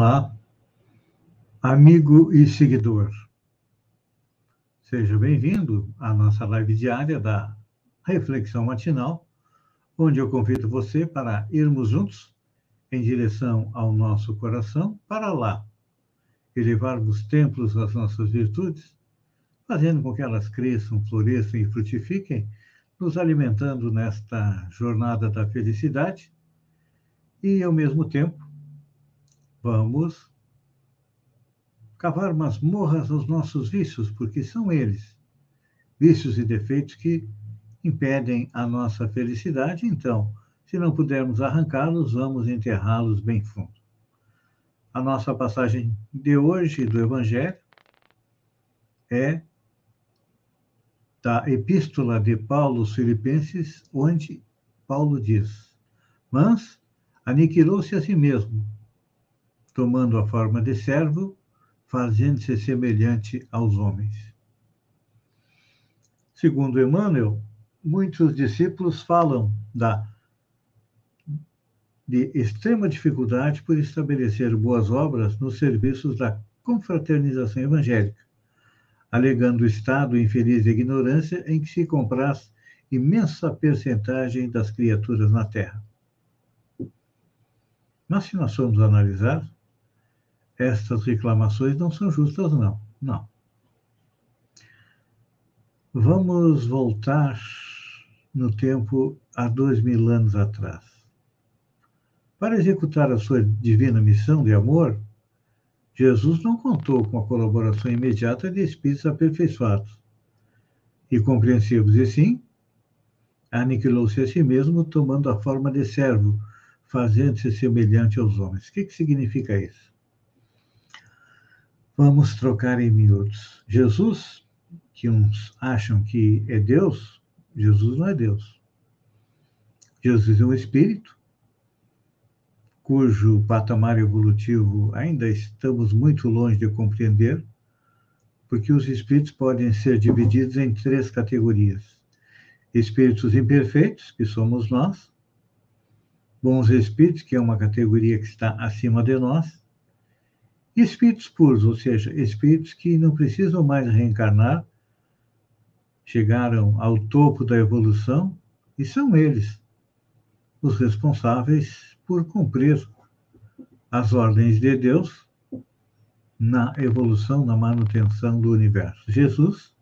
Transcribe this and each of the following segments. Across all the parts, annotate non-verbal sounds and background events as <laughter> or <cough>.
Olá, amigo e seguidor. Seja bem-vindo à nossa live diária da Reflexão Matinal, onde eu convido você para irmos juntos em direção ao nosso coração, para lá, elevarmos templos às nossas virtudes, fazendo com que elas cresçam, floresçam e frutifiquem, nos alimentando nesta jornada da felicidade e, ao mesmo tempo, Vamos cavar masmorras aos nossos vícios, porque são eles, vícios e defeitos que impedem a nossa felicidade. Então, se não pudermos arrancá-los, vamos enterrá-los bem fundo. A nossa passagem de hoje do Evangelho é da Epístola de Paulo aos Filipenses, onde Paulo diz: Mas aniquilou-se a si mesmo, tomando a forma de servo, fazendo-se semelhante aos homens. Segundo Emmanuel, muitos discípulos falam da de extrema dificuldade por estabelecer boas obras nos serviços da confraternização evangélica, alegando o estado infeliz de ignorância em que se compraz imensa percentagem das criaturas na Terra. Mas se nós formos analisar, estas reclamações não são justas, não. Não. Vamos voltar no tempo há dois mil anos atrás. Para executar a sua divina missão de amor, Jesus não contou com a colaboração imediata de espíritos aperfeiçoados e compreensivos, e sim, aniquilou-se a si mesmo, tomando a forma de servo, fazendo-se semelhante aos homens. O que, que significa isso? Vamos trocar em miúdos. Jesus, que uns acham que é Deus, Jesus não é Deus. Jesus é um espírito cujo patamar evolutivo ainda estamos muito longe de compreender, porque os espíritos podem ser divididos em três categorias: espíritos imperfeitos, que somos nós, bons espíritos, que é uma categoria que está acima de nós, espíritos puros, ou seja, espíritos que não precisam mais reencarnar, chegaram ao topo da evolução e são eles os responsáveis por cumprir as ordens de Deus na evolução, na manutenção do universo. Jesus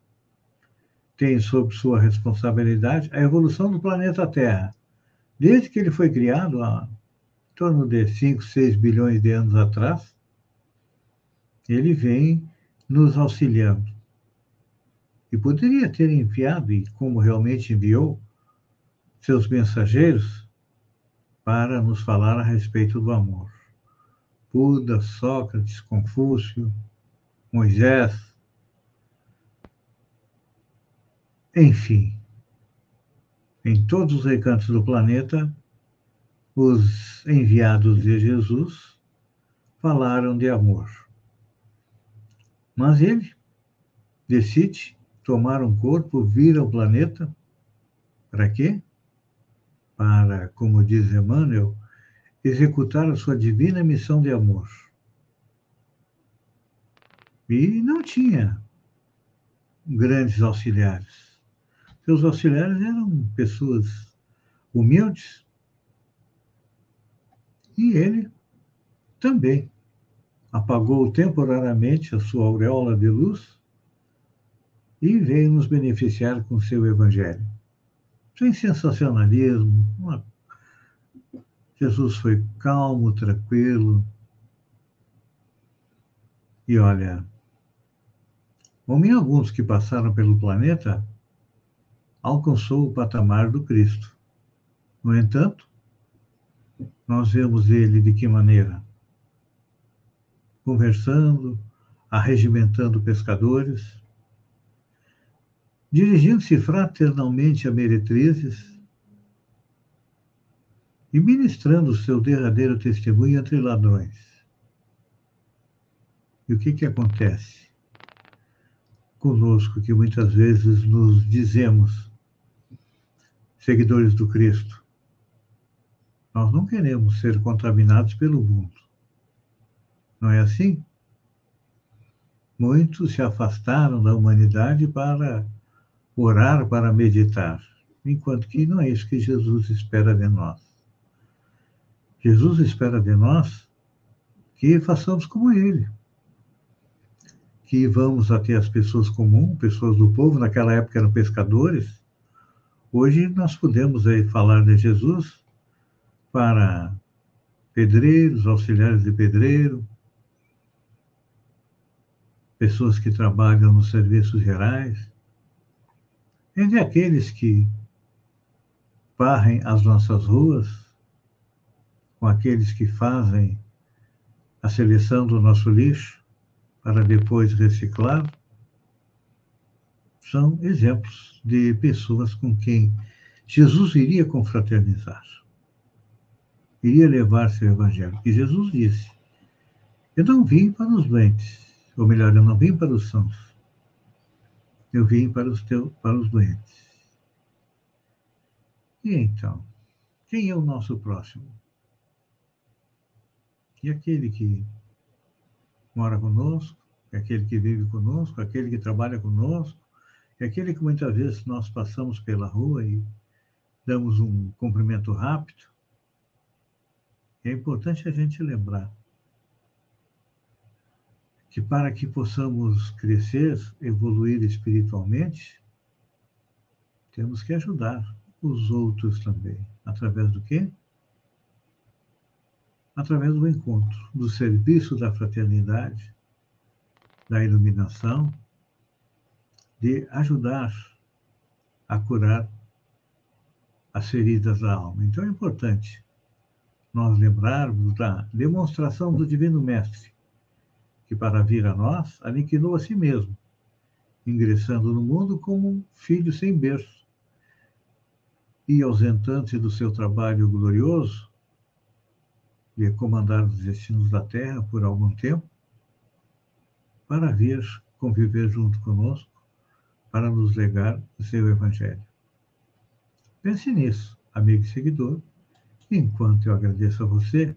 tem sob sua responsabilidade a evolução do planeta Terra. Desde que ele foi criado, há em torno de 5, 6 bilhões de anos atrás, ele vem nos auxiliando. E poderia ter enviado, e como realmente enviou, seus mensageiros para nos falar a respeito do amor. Buda, Sócrates, Confúcio, Moisés, enfim, em todos os recantos do planeta, os enviados de Jesus falaram de amor. Mas ele decide tomar um corpo, vir ao planeta. Para quê? Para, como diz Emmanuel, executar a sua divina missão de amor. E não tinha grandes auxiliares. Seus auxiliares eram pessoas humildes. E ele também apagou temporariamente a sua auréola de luz e veio nos beneficiar com seu evangelho. Sem sensacionalismo, uma... Jesus foi calmo, tranquilo. E olha, como em alguns que passaram pelo planeta, alcançou o patamar do Cristo. No entanto, nós vemos ele de que maneira? Conversando, arregimentando pescadores, dirigindo-se fraternalmente a meretrizes e ministrando o seu derradeiro testemunho entre ladrões. E o que, que acontece conosco, que muitas vezes nos dizemos seguidores do Cristo? Nós não queremos ser contaminados pelo mundo. Não é assim? Muitos se afastaram da humanidade para orar, para meditar, enquanto que não é isso que Jesus espera de nós. Jesus espera de nós que façamos como Ele, que vamos até as pessoas comuns, pessoas do povo, naquela época eram pescadores. Hoje nós podemos aí falar de Jesus para pedreiros, auxiliares de pedreiro, pessoas que trabalham nos serviços gerais, entre aqueles que varrem as nossas ruas, com aqueles que fazem a seleção do nosso lixo para depois reciclar, são exemplos de pessoas com quem Jesus iria confraternizar, iria levar seu evangelho. E Jesus disse: Eu não vim para os doentes, ou melhor, eu não vim para os sãos, eu vim para os, teus, para os doentes. E então, quem é o nosso próximo? E aquele que mora conosco, é aquele que vive conosco, aquele que trabalha conosco, é aquele que muitas vezes nós passamos pela rua e damos um cumprimento rápido. É importante a gente lembrar que para que possamos crescer, evoluir espiritualmente, temos que ajudar os outros também. Através do quê? Através do encontro, do serviço da fraternidade, da iluminação, de ajudar a curar as feridas da alma. Então é importante nós lembrarmos da demonstração do Divino Mestre, que para vir a nós aniquilou a si mesmo, ingressando no mundo como um filho sem berço e ausentante do seu trabalho glorioso de comandar os destinos da terra por algum tempo, para vir conviver junto conosco, para nos legar o seu evangelho. Pense nisso, amigo e seguidor, enquanto eu agradeço a você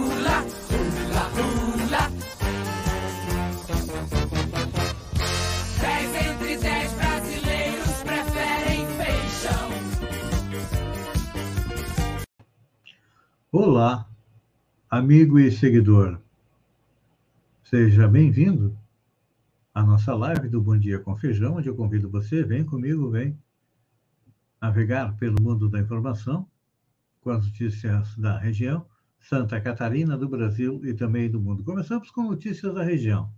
Olá, amigo e seguidor. Seja bem-vindo à nossa live do Bom Dia com Feijão, onde eu convido você, vem comigo, vem navegar pelo mundo da informação com as notícias da região, Santa Catarina, do Brasil e também do mundo. Começamos com notícias da região.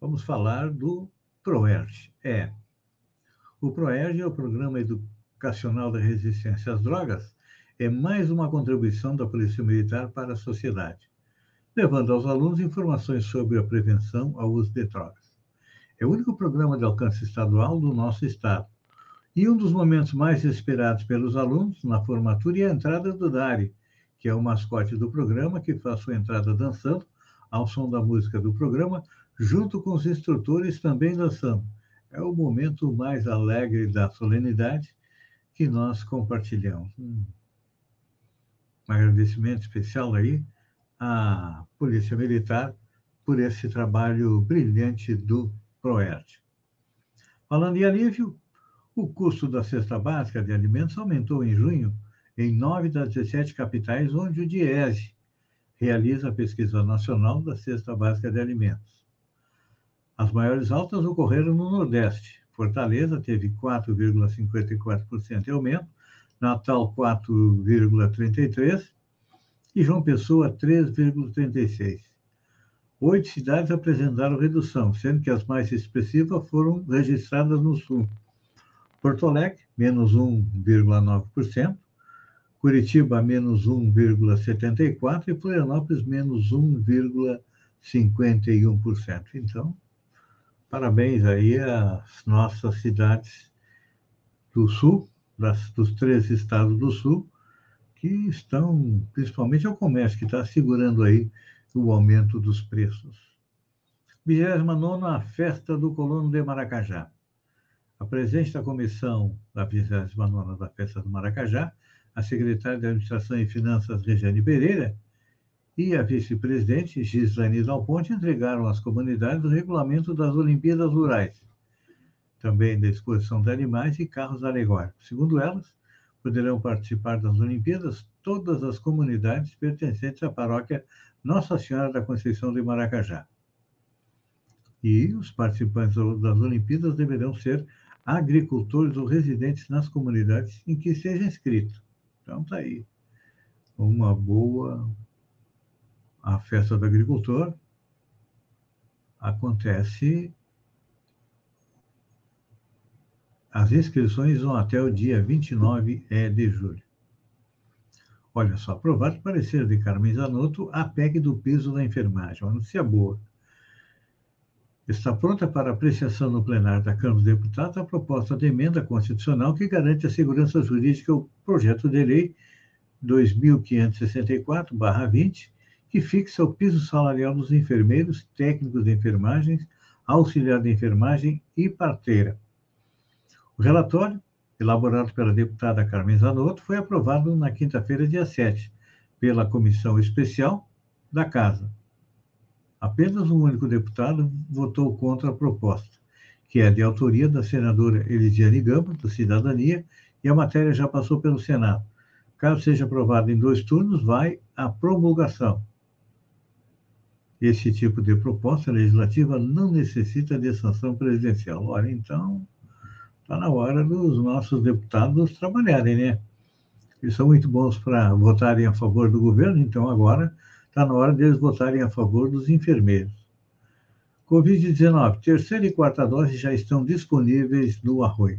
Vamos falar do PROERG. É. O PROERG é o Programa Educacional da Resistência às Drogas, é mais uma contribuição da Polícia Militar para a sociedade, levando aos alunos informações sobre a prevenção ao uso de drogas. É o único programa de alcance estadual do nosso estado. E um dos momentos mais esperados pelos alunos na formatura é a entrada do Dari, que é o mascote do programa, que faz sua entrada dançando ao som da música do programa, junto com os instrutores também dançando. É o momento mais alegre da solenidade que nós compartilhamos. Hum um agradecimento especial aí à Polícia Militar por esse trabalho brilhante do PROERD. Falando em alívio, o custo da cesta básica de alimentos aumentou em junho em nove das 17 capitais onde o DIESE realiza a pesquisa nacional da cesta básica de alimentos. As maiores altas ocorreram no Nordeste. Fortaleza teve 4,54% de aumento, Natal 4,33% e João Pessoa 3,36%. Oito cidades apresentaram redução, sendo que as mais expressivas foram registradas no Sul. Porto Alegre, menos 1,9%, Curitiba, menos 1,74% e Florianópolis, menos 1,51%. Então, parabéns aí às nossas cidades do Sul, das, dos três estados do Sul, que estão, principalmente ao comércio, que está segurando aí o aumento dos preços. 29 Festa do Colono de Maracajá. A presidente da comissão da 29 da Festa do Maracajá, a secretária de Administração e Finanças, Regiane Pereira, e a vice-presidente, Gislaine Dalponte, entregaram às comunidades o regulamento das Olimpíadas Rurais, também da exposição de animais e carros alegóricos. Segundo elas, poderão participar das Olimpíadas todas as comunidades pertencentes à paróquia Nossa Senhora da Conceição de Maracajá. E os participantes das Olimpíadas deverão ser agricultores ou residentes nas comunidades em que seja inscrito. Então, está aí. Uma boa. A festa do agricultor acontece. As inscrições vão até o dia 29 de julho. Olha só, aprovado parecer de Carmen Zanotto a PEC do piso da enfermagem. Uma notícia boa. Está pronta para apreciação no plenário da Câmara dos Deputados a proposta de emenda constitucional que garante a segurança jurídica ao projeto de lei 2564-20, que fixa o piso salarial dos enfermeiros, técnicos de enfermagem, auxiliar de enfermagem e parteira. O relatório, elaborado pela deputada Carmen Zanotto, foi aprovado na quinta-feira, dia 7, pela Comissão Especial da Casa Apenas um único deputado votou contra a proposta, que é de autoria da senadora Elisiane Gama, do Cidadania, e a matéria já passou pelo Senado. Caso seja aprovada em dois turnos, vai à promulgação. Esse tipo de proposta legislativa não necessita de sanção presidencial. Ora, então, está na hora dos nossos deputados trabalharem, né? Eles são muito bons para votarem a favor do governo, então agora Está na hora deles votarem a favor dos enfermeiros. Covid-19, terceira e quarta dose já estão disponíveis no Arroio.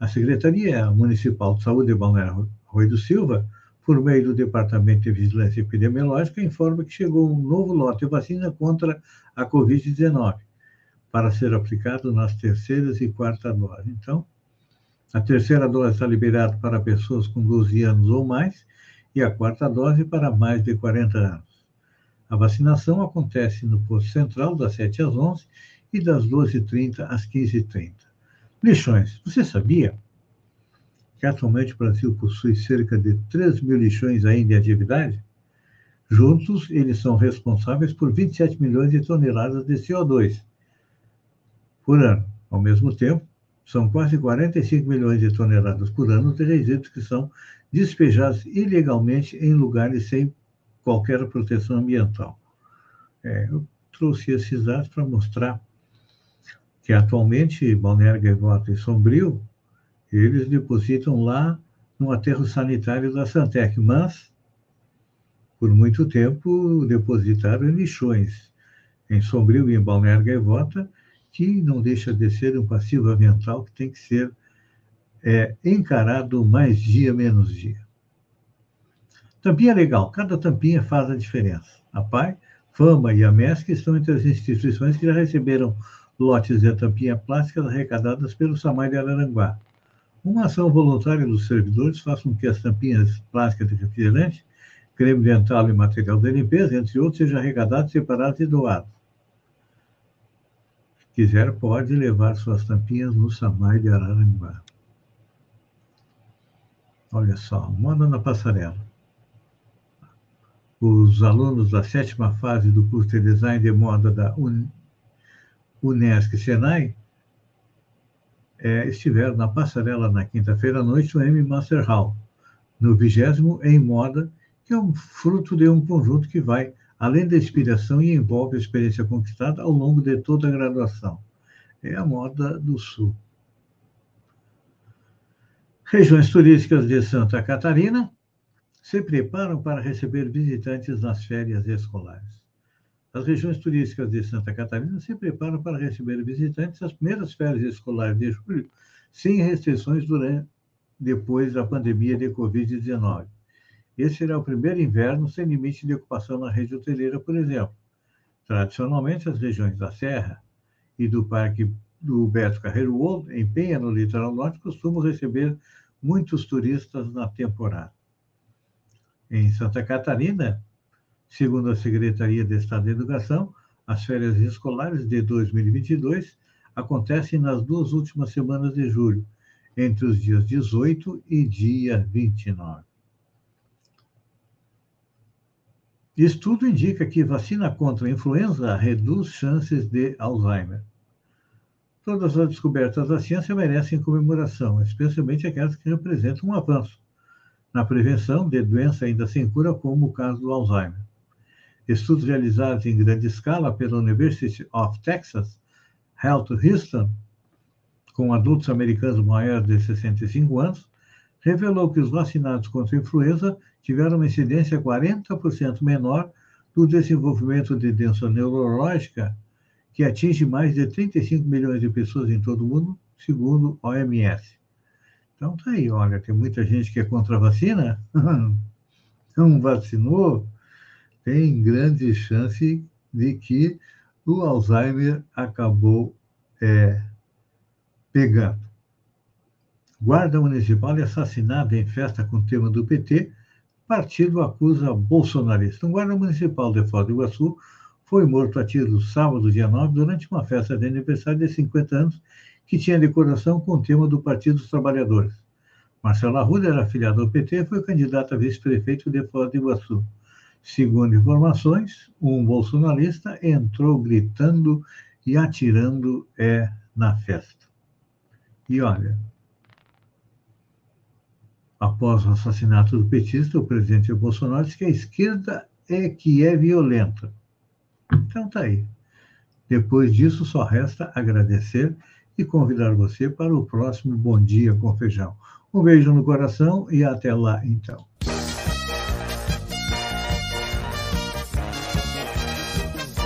A Secretaria Municipal de Saúde de Balneário Arroio do Silva, por meio do Departamento de Vigilância Epidemiológica, informa que chegou um novo lote de vacina contra a Covid-19 para ser aplicado nas terceiras e quarta dose. Então, a terceira dose está liberada para pessoas com 12 anos ou mais e a quarta dose para mais de 40 anos. A vacinação acontece no posto central das 7 às 11 e das 12h30 às 15h30. Lixões. Você sabia que atualmente o Brasil possui cerca de 3 mil lixões ainda em atividade? Juntos, eles são responsáveis por 27 milhões de toneladas de CO2 por ano. Ao mesmo tempo, são quase 45 milhões de toneladas por ano de resíduos que são despejados ilegalmente em lugares sem qualquer proteção ambiental. É, eu trouxe esses dados para mostrar que atualmente Balneário Gaivota e Sombrio, eles depositam lá no aterro sanitário da Santec, mas por muito tempo depositaram em lixões em Sombrio e em Balneário Gaivota, que não deixa de ser um passivo ambiental que tem que ser é, encarado mais dia, menos dia. Tampinha legal, cada tampinha faz a diferença. A PAI, Fama e a MESC estão entre as instituições que já receberam lotes de tampinha plásticas arrecadadas pelo SAMAI de Araranguá. Uma ação voluntária dos servidores faz com que as tampinhas plásticas de refrigerante, creme dental e material de limpeza, entre outros, sejam arrecadados, separados e doados. Se quiser, pode levar suas tampinhas no SAMAI de Araranguá. Olha só, moda na passarela. Os alunos da sétima fase do curso de Design de Moda da Unesc Senai é, estiveram na passarela na quinta-feira à noite no M Master Hall, no vigésimo em moda, que é um fruto de um conjunto que vai além da inspiração e envolve a experiência conquistada ao longo de toda a graduação. É a moda do Sul. Regiões turísticas de Santa Catarina se preparam para receber visitantes nas férias escolares. As regiões turísticas de Santa Catarina se preparam para receber visitantes nas primeiras férias escolares de julho, sem restrições durante, depois da pandemia de Covid-19. Esse será o primeiro inverno sem limite de ocupação na rede hoteleira, por exemplo. Tradicionalmente, as regiões da Serra e do Parque do Beto Carreiro em Penha, no litoral norte, costumam receber muitos turistas na temporada. Em Santa Catarina, segundo a Secretaria de Estado de Educação, as férias escolares de 2022 acontecem nas duas últimas semanas de julho, entre os dias 18 e dia 29. Estudo indica que vacina contra a influenza reduz chances de Alzheimer. Todas as descobertas da ciência merecem comemoração, especialmente aquelas que representam um avanço na prevenção de doença ainda sem cura, como o caso do Alzheimer. Estudos realizados em grande escala pela University of Texas Health Houston, com adultos americanos maiores de 65 anos, revelou que os vacinados contra a influenza tiveram uma incidência 40% menor do desenvolvimento de doença neurológica, que atinge mais de 35 milhões de pessoas em todo o mundo, segundo a OMS. Então tá aí, olha, tem muita gente que é contra a vacina, <laughs> não vacinou, tem grande chance de que o Alzheimer acabou é, pegando. Guarda municipal é assassinada em festa com tema do PT, partido acusa bolsonarista. Um guarda municipal de Foz do Iguaçu foi morto a tiro sábado, dia 9, durante uma festa de aniversário de 50 anos que tinha decoração com o tema do Partido dos Trabalhadores. Marcelo Arruda era afiliado ao PT e foi candidato a vice-prefeito de Foz do Iguaçu. Segundo informações, um bolsonarista entrou gritando e atirando é, na festa. E olha, após o assassinato do petista, o presidente Bolsonaro disse que a esquerda é que é violenta. Então tá aí. Depois disso, só resta agradecer e convidar você para o próximo Bom Dia com Feijão. Um beijo no coração e até lá, então.